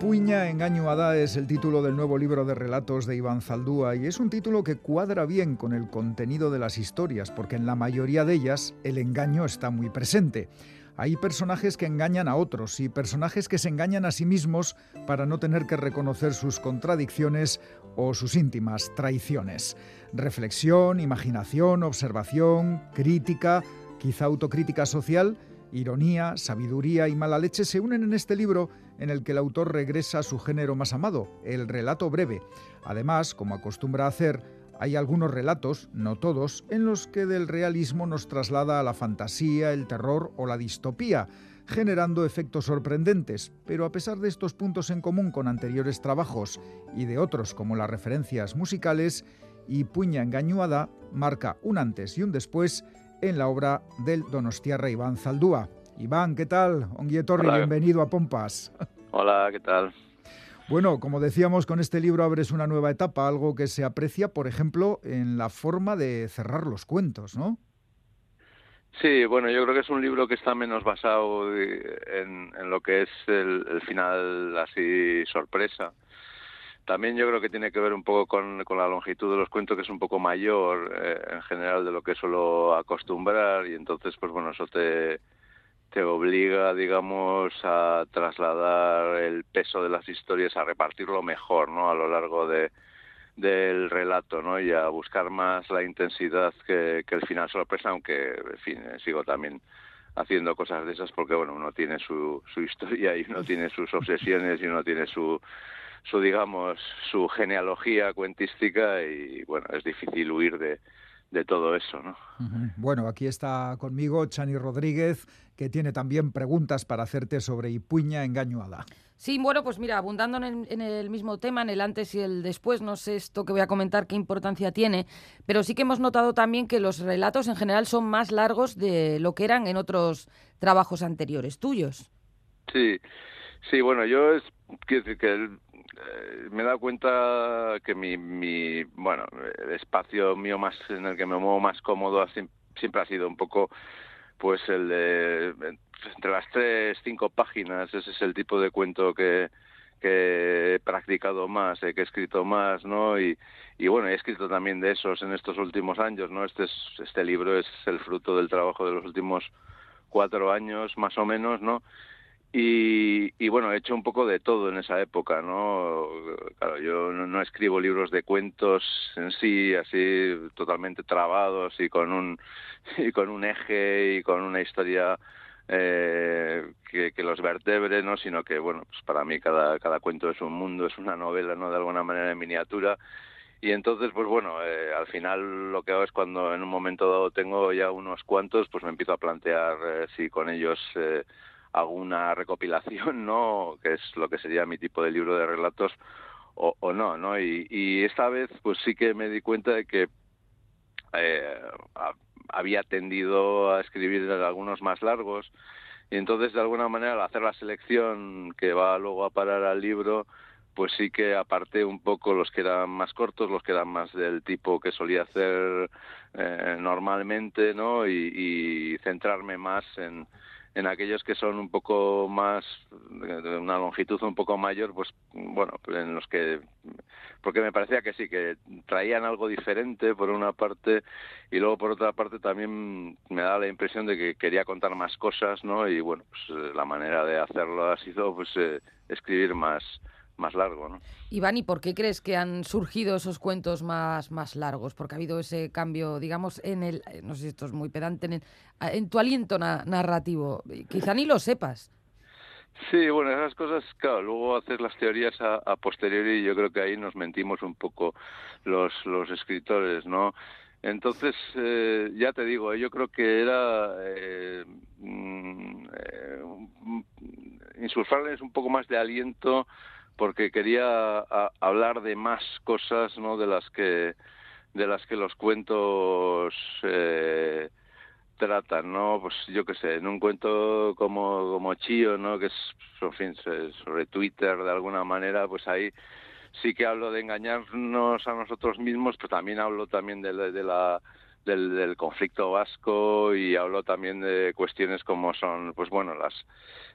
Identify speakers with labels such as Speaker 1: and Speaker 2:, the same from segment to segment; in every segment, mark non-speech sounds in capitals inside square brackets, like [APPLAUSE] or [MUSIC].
Speaker 1: Puña Engañuada es el título del nuevo libro de relatos de Iván Zaldúa y es un título que cuadra bien con el contenido de las historias, porque en la mayoría de ellas el engaño está muy presente. Hay personajes que engañan a otros y personajes que se engañan a sí mismos para no tener que reconocer sus contradicciones o sus íntimas traiciones. Reflexión, imaginación, observación, crítica, quizá autocrítica social Ironía, sabiduría y mala leche se unen en este libro en el que el autor regresa a su género más amado, el relato breve. Además, como acostumbra hacer, hay algunos relatos, no todos, en los que del realismo nos traslada a la fantasía, el terror o la distopía, generando efectos sorprendentes, pero a pesar de estos puntos en común con anteriores trabajos y de otros como las referencias musicales, y Puña Engañuada marca un antes y un después en la obra del donostiarra Iván Zaldúa. Iván, ¿qué tal? Onguietorri, bienvenido a Pompas. [LAUGHS]
Speaker 2: Hola, ¿qué tal?
Speaker 1: Bueno, como decíamos, con este libro abres una nueva etapa, algo que se aprecia, por ejemplo, en la forma de cerrar los cuentos, ¿no?
Speaker 2: Sí, bueno, yo creo que es un libro que está menos basado en, lo que es el final así sorpresa también yo creo que tiene que ver un poco con, la longitud de los cuentos, que es un poco mayor eh, en general de lo que suelo acostumbrar, y entonces, pues bueno, eso te, te obliga, digamos, a trasladar el peso de las historias, a repartirlo mejor, ¿no? A lo largo de, del relato, ¿no? Y a buscar más la intensidad que, que el final sorpresa, aunque, en fin, eh, sigo también haciendo cosas de esas porque, bueno, uno tiene su, su historia y uno tiene sus obsesiones y uno tiene su su digamos su genealogía cuentística y bueno es difícil huir de, de todo eso, ¿no?
Speaker 1: Bueno, aquí está conmigo Chani Rodríguez, que tiene también preguntas para hacerte sobre Ipuña Engañuada.
Speaker 3: Sí, bueno, pues mira, abundando en, en, el mismo tema, en el antes y el después, no sé esto que voy a comentar qué importancia tiene, pero sí que hemos notado también que los relatos en general son más largos de lo que eran en otros trabajos anteriores tuyos.
Speaker 2: Sí, sí, bueno, yo es, quiero decir que el, eh, me he dado cuenta que mi, mi, bueno, el espacio mío más en el que me muevo más cómodo siempre ha sido un poco, pues el de entre las tres, cinco páginas, ese es el tipo de cuento que, he practicado más, eh, que he escrito más, ¿no? Y, y bueno, he escrito también de esos en estos últimos años, ¿no? Este, es, este libro es el fruto del trabajo de los últimos cuatro años, más o menos, ¿no? Y, bueno, he hecho un poco de todo en esa época, ¿no? Claro, yo no, escribo libros de cuentos en sí, así totalmente trabados y con un, [LAUGHS] y con un eje y con una historia eh, que, los vertebre, ¿no? Sino que, bueno, pues para mí cada, cada cuento es un mundo, es una novela, ¿no? De alguna manera en miniatura. Y entonces, pues bueno, eh, al final lo que hago es cuando en un momento dado tengo ya unos cuantos, pues me empiezo a plantear eh, si con ellos eh, alguna recopilación, ¿no? Que es lo que sería mi tipo de libro de relatos o, no, ¿no? Y, esta vez pues sí que me di cuenta de que eh, había tendido a escribir algunos más largos y entonces de alguna manera al hacer la selección que va luego a parar al libro pues sí que aparté un poco los que eran más cortos, los que eran más del tipo que solía hacer eh, normalmente, ¿no? Y centrarme más en, en aquellos que son un poco más de una longitud un poco mayor pues bueno en los que porque me parecía que sí que traían algo diferente por una parte y luego por otra parte también me da la impresión de que quería contar más cosas no y bueno pues la manera de hacerlo ha sido pues eh, escribir más más largo. ¿no?
Speaker 3: Iván, ¿y por qué crees que han surgido esos cuentos más, más largos? Porque ha habido ese cambio, digamos, en el, no sé si esto es muy pedante, en, en tu aliento narrativo. Quizá ni lo sepas.
Speaker 2: Sí, bueno, esas cosas, claro, luego haces las teorías a, posteriori y yo creo que ahí nos mentimos un poco los, los escritores, ¿no? Entonces, eh, ya te digo, yo creo que era eh, mm, eh, insulfarles un poco más de aliento porque quería hablar de más cosas no de las que de las que los cuentos eh, tratan no pues yo qué sé en un cuento como como Chío no que es en fin, sobre Twitter de alguna manera pues ahí sí que hablo de engañarnos a nosotros mismos pero también hablo también de, de la del, conflicto vasco y hablo también de cuestiones como son, pues bueno, las,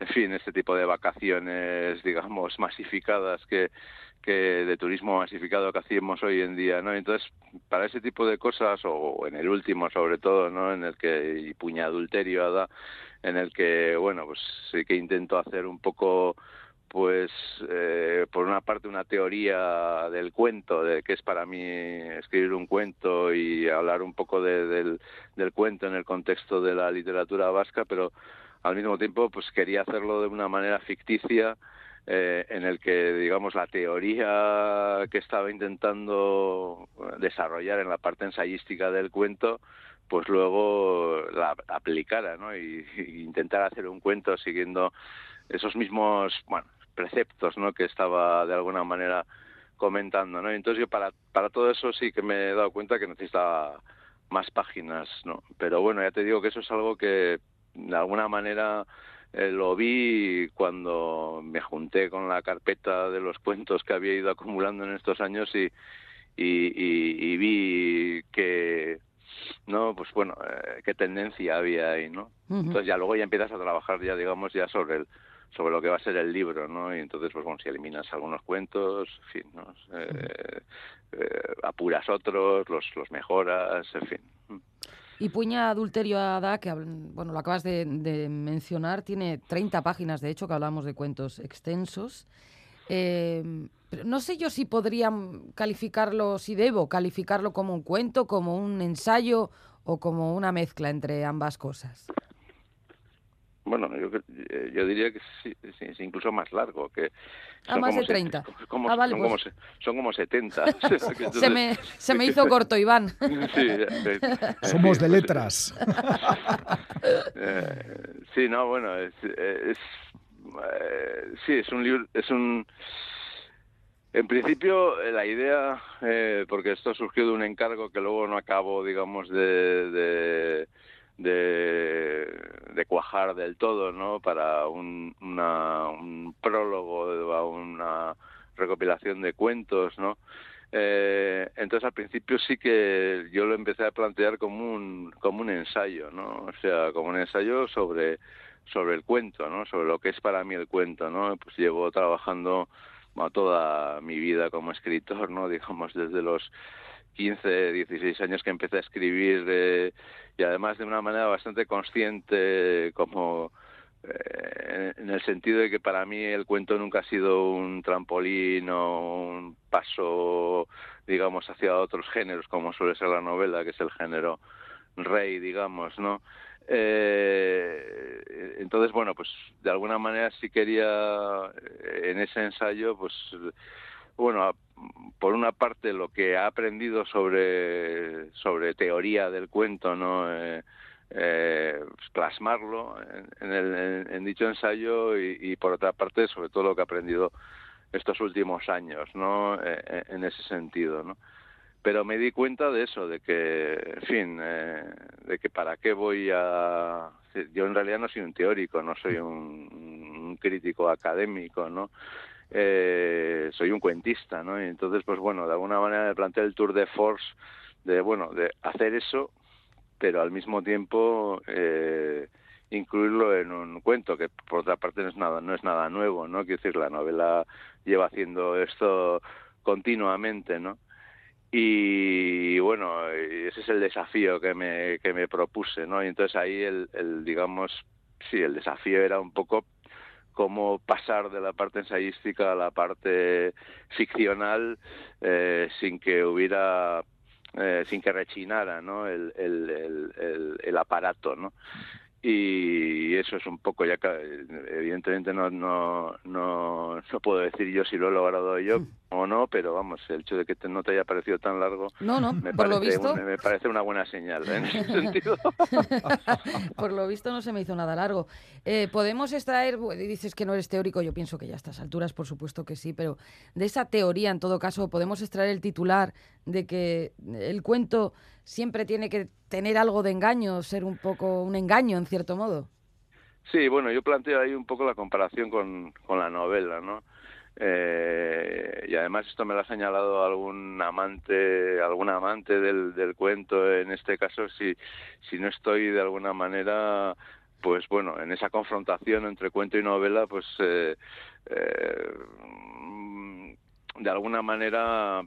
Speaker 2: en fin, este tipo de vacaciones, digamos, masificadas que, que de turismo masificado que hacemos hoy en día, ¿no? Entonces, para ese tipo de cosas, o en el último sobre todo, ¿no? En el que, y puña adulterio, en el que, bueno, pues sí que intento hacer un poco pues eh, por una parte una teoría del cuento, de qué es para mí escribir un cuento y hablar un poco del, del cuento en el contexto de la literatura vasca, pero al mismo tiempo pues quería hacerlo de una manera ficticia eh, en el que digamos la teoría que estaba intentando desarrollar en la parte ensayística del cuento pues luego la aplicara ¿no? y, y intentar hacer un cuento siguiendo esos mismos bueno preceptos ¿no? que estaba de alguna manera comentando. ¿no? Entonces yo para, para todo eso sí que me he dado cuenta que necesitaba más páginas. ¿no? Pero bueno, ya te digo que eso es algo que de alguna manera eh, lo vi cuando me junté con la carpeta de los cuentos que había ido acumulando en estos años y, y, vi que no pues bueno eh, qué tendencia había ahí no entonces ya luego ya empiezas a trabajar ya digamos ya sobre el sobre lo que va a ser el libro, ¿no? Y entonces, pues bueno, si eliminas algunos cuentos, en fin, ¿no? Eh, eh, apuras otros, los, los mejoras, en fin.
Speaker 3: Y Puña Adulterio Ada, que bueno, lo acabas de, mencionar, tiene 30 páginas, de hecho, que hablamos de cuentos extensos. Eh, no sé yo si podrían calificarlo, si debo calificarlo como un cuento, como un ensayo o como una mezcla entre ambas cosas.
Speaker 2: Bueno, yo, eh, yo diría que sí, es incluso más largo. que
Speaker 3: A ah, más de 30. ah,
Speaker 2: son, como, pues. son como 70. [LAUGHS] [LAUGHS]
Speaker 3: se, me, se me hizo corto, Iván.
Speaker 1: sí, [LAUGHS] Somos de pues, letras.
Speaker 2: Eh, sí, no, bueno, es, es eh, sí, es un libro, es un... En principio, la idea, porque esto surgió de un encargo que luego no acabo, digamos, de de, cuajar del todo, ¿no? Para un, un prólogo a una recopilación de cuentos, ¿no? Eh, entonces al principio sí que yo lo empecé a plantear como un como un ensayo, ¿no? O sea, como un ensayo sobre sobre el cuento, ¿no? Sobre lo que es para mí el cuento, ¿no? Pues llevo trabajando toda mi vida como escritor, ¿no? [LAUGHS] Digamos desde los 15, 16 años que empecé a escribir eh, y además de una manera bastante consciente como eh, en el sentido de que para mí el cuento nunca ha sido un trampolín o un paso digamos hacia otros géneros como suele ser la novela que es el género rey digamos no eh, entonces bueno pues de alguna manera sí quería en ese ensayo pues bueno, por una parte lo que ha aprendido sobre, sobre teoría del cuento, ¿no? Eh, eh, pues plasmarlo en, el, en, dicho ensayo y, por otra parte sobre todo lo que ha aprendido estos últimos años, ¿no? Eh, en ese sentido, ¿no? Pero me di cuenta de eso, de que, en fin, de que para qué voy a... Yo en realidad no soy un teórico, no soy un crítico académico, ¿no? Eh, soy un cuentista, ¿no? Y entonces, pues bueno, de alguna manera me planteé el tour de force de, bueno, de hacer eso, pero al mismo tiempo eh, incluirlo en un cuento, que por otra parte no es nada, no es nada nuevo, ¿no? Quiero decir, la novela lleva haciendo esto continuamente, ¿no? Y bueno, ese es el desafío que me, que me propuse, ¿no? Y entonces ahí el, el digamos, sí, el desafío era un poco cómo pasar de la parte ensayística a la parte ficcional eh, sin que hubiera eh, sin que rechinara ¿no? el, el, el, el, aparato ¿no? Y eso es un poco ya que evidentemente no no no no puedo decir yo si lo he logrado yo hmm. o no pero vamos el hecho de que no te haya parecido tan largo
Speaker 3: no no
Speaker 2: me
Speaker 3: por
Speaker 2: parece,
Speaker 3: lo visto
Speaker 2: me parece una buena señal ¿eh? en ese [LAUGHS] sentido [LAUGHS]
Speaker 3: por lo visto no se me hizo nada largo eh, podemos extraer dices que no eres teórico yo pienso que ya a estas alturas por supuesto que sí pero de esa teoría en todo caso podemos extraer el titular de que el cuento siempre tiene que tener algo de engaño, ser un poco un engaño en cierto modo.
Speaker 2: Sí, bueno, yo planteo ahí un poco la comparación con, con la novela, ¿no? Eh, y además esto me lo ha señalado algún amante, algún amante del, del cuento, en este caso, si, si no estoy de alguna manera pues bueno, en esa confrontación entre cuento y novela, pues eh, eh, de alguna manera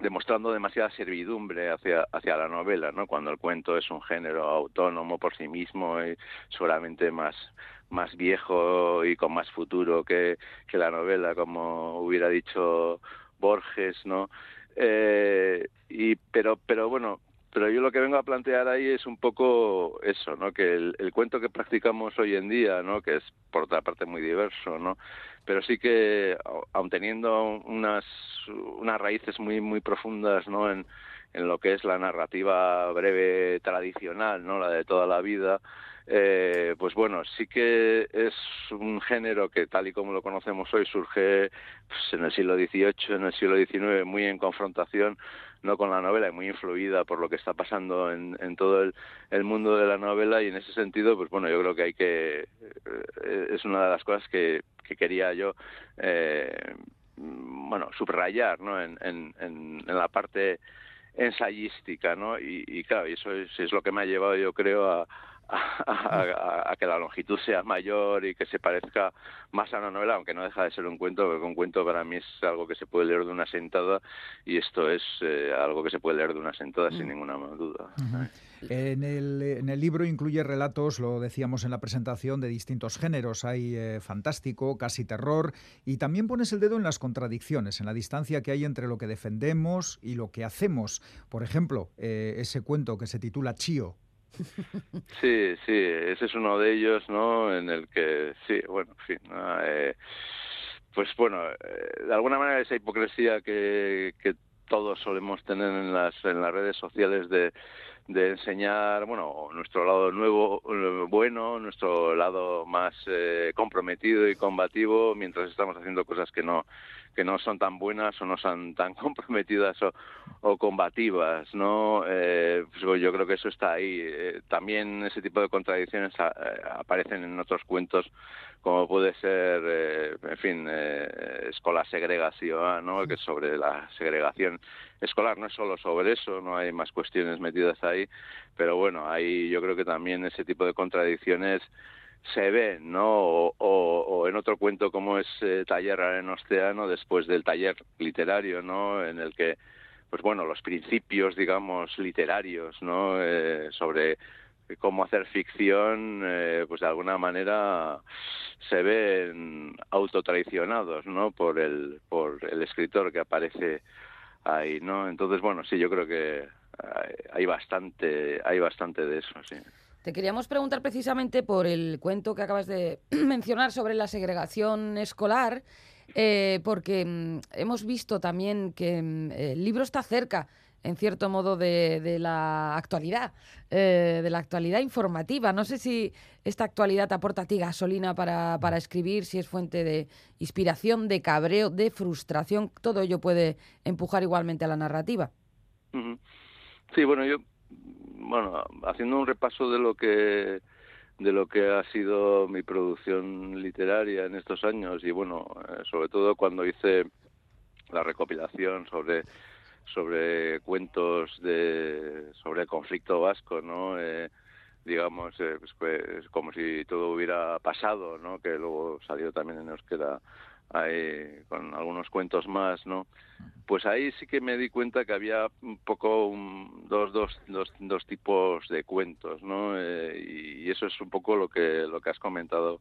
Speaker 2: demostrando demasiada servidumbre hacia, hacia la novela, ¿no? Cuando el cuento es un género autónomo por sí mismo y seguramente más, más viejo y con más futuro que, que la novela, como hubiera dicho Borges, ¿no? Eh, y pero pero bueno pero yo lo que vengo a plantear ahí es un poco eso, ¿no? Que el, cuento que practicamos hoy en día, ¿no? Que es por otra parte muy diverso, ¿no? Pero sí que, aun teniendo unas, unas raíces muy, muy profundas, ¿no? En, en lo que es la narrativa breve tradicional, ¿no? La de toda la vida, eh, pues bueno, sí que es un género que tal y como lo conocemos hoy surge pues, en el siglo XVIII, en el siglo XIX, muy en confrontación no con la novela y muy influida por lo que está pasando en, todo el, mundo de la novela y en ese sentido, pues bueno, yo creo que hay que, eh, es una de las cosas que, que quería yo, eh, bueno, subrayar, ¿no? En, en, en, la parte ensayística, ¿no? Y, y claro, eso es, es, lo que me ha llevado, yo creo, a, [LAUGHS] a, que la longitud sea mayor y que se parezca más a una novela, aunque no deja de ser un cuento, porque un cuento para mí es algo que se puede leer de una sentada y esto es eh, algo que se puede leer de una sentada sin mm. ninguna duda.
Speaker 1: en, el, en el libro incluye relatos, lo decíamos en la presentación, de distintos géneros. Hay eh, fantástico, casi terror, y también pones el dedo en las contradicciones, en la distancia que hay entre lo que defendemos y lo que hacemos. Por ejemplo, eh, ese cuento que se titula Chío,
Speaker 2: Sí, sí, ese es uno de ellos, ¿no? En el que, sí, bueno, en fin, eh, pues bueno, eh, de alguna manera esa hipocresía que, que todos solemos tener en las, en las redes sociales de, enseñar, bueno, nuestro lado nuevo, bueno, nuestro lado más eh, comprometido y combativo, mientras estamos haciendo cosas que no que no son tan buenas o no son tan [LAUGHS] comprometidas o, combativas, ¿no? Eh, pues yo creo que eso está ahí. Eh, también ese tipo de contradicciones eh, aparecen en otros cuentos, como puede ser, en fin, Escola Segregación, ¿no? Que es sobre la segregación escolar. No es solo sobre eso, no hay más cuestiones metidas ahí, pero bueno, ahí yo creo que también ese tipo de contradicciones se ven, ¿no? O, en otro cuento como es eh, Taller en Océano, después del taller literario, ¿no? En el que, pues bueno, los principios, digamos, literarios, ¿no? Eh, sobre cómo hacer ficción, eh, pues de alguna manera se ven autotraicionados, ¿no? Por el, por el escritor que aparece ahí, ¿no? Entonces, bueno, sí, yo creo que hay bastante, hay bastante de eso, sí.
Speaker 3: Te queríamos preguntar precisamente por el cuento que acabas de [CLEARS THROAT] mencionar sobre la segregación escolar, eh, porque mm, hemos visto también que mm, el libro está cerca en cierto modo, de, la actualidad, eh, de la actualidad informativa. No sé si esta actualidad aporta a ti gasolina para, escribir, si es fuente de inspiración, de cabreo, de frustración. Todo ello puede empujar igualmente a la narrativa.
Speaker 2: Sí, bueno, yo bueno, haciendo un repaso de lo que de lo que ha sido mi producción literaria en estos años y bueno, eh, sobre todo cuando hice la recopilación sobre sobre cuentos de sobre el conflicto vasco, ¿no? Eh, digamos, eh, pues, pues, como si todo hubiera pasado, ¿no? Que luego salió también en euskera ahí, con algunos cuentos más, ¿no? Pues ahí sí que me di cuenta que había un poco dos, dos, dos, dos, tipos de cuentos, ¿no? Eh, y, eso es un poco lo que, lo que has comentado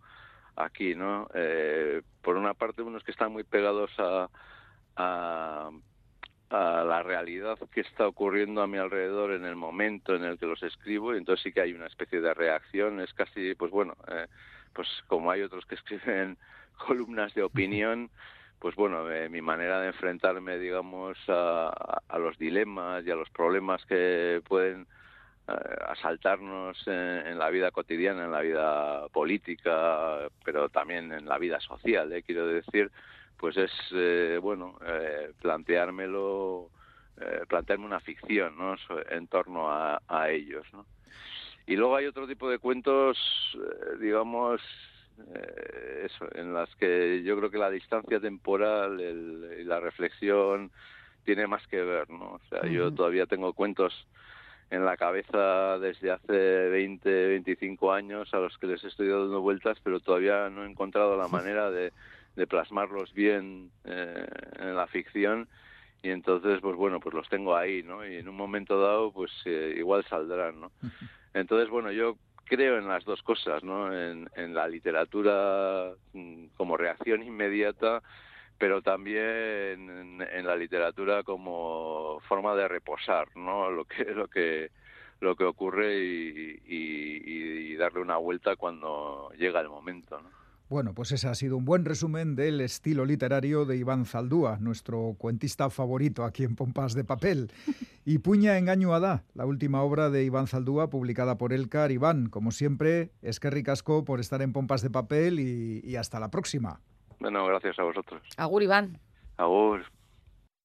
Speaker 2: aquí, ¿no? Eh, por una parte, unos que están muy pegados a, a, a, la realidad que está ocurriendo a mi alrededor en el momento en el que los escribo, y entonces sí que hay una especie de reacción, es casi, pues bueno, eh, pues como hay otros que [LAUGHS] escriben columnas de opinión, pues bueno, eh, mi manera de enfrentarme, digamos, a, a, los dilemas y a los problemas que pueden eh, asaltarnos en, la vida cotidiana, en la vida política, pero también en la vida social, eh, quiero decir, pues es, eh, bueno, eh, planteármelo, plantearme una ficción, ¿no?, en torno a, a ellos, ¿no? Y luego hay otro tipo de cuentos, digamos, eh, eso, en las que yo creo que la distancia temporal y la reflexión tiene más que ver, ¿no? O sea, yo todavía tengo cuentos en la cabeza desde hace 20, 25 años a los que les estoy dando vueltas, pero todavía no he encontrado la [LAUGHS] manera de, plasmarlos bien eh, en la ficción. Y entonces pues bueno pues los tengo ahí no y en un momento dado pues eh, igual saldrán no entonces bueno yo creo en las dos cosas no en, en la literatura mm, como reacción inmediata pero también en, la literatura como forma de reposar no [LAUGHS] lo que lo que lo que ocurre y, y darle una vuelta cuando llega el momento ¿no?
Speaker 1: Bueno, pues ese ha sido un buen resumen del estilo literario de Iván Zaldúa, nuestro cuentista favorito aquí en Pompas de Papel. Y Puña Engañuada, la última obra de Iván Zaldúa publicada por Elcar. Iván, como siempre, es que ricasco por estar en Pompas de Papel y, y hasta la próxima.
Speaker 2: Bueno, gracias a vosotros.
Speaker 3: Agur, Iván.
Speaker 2: Agur.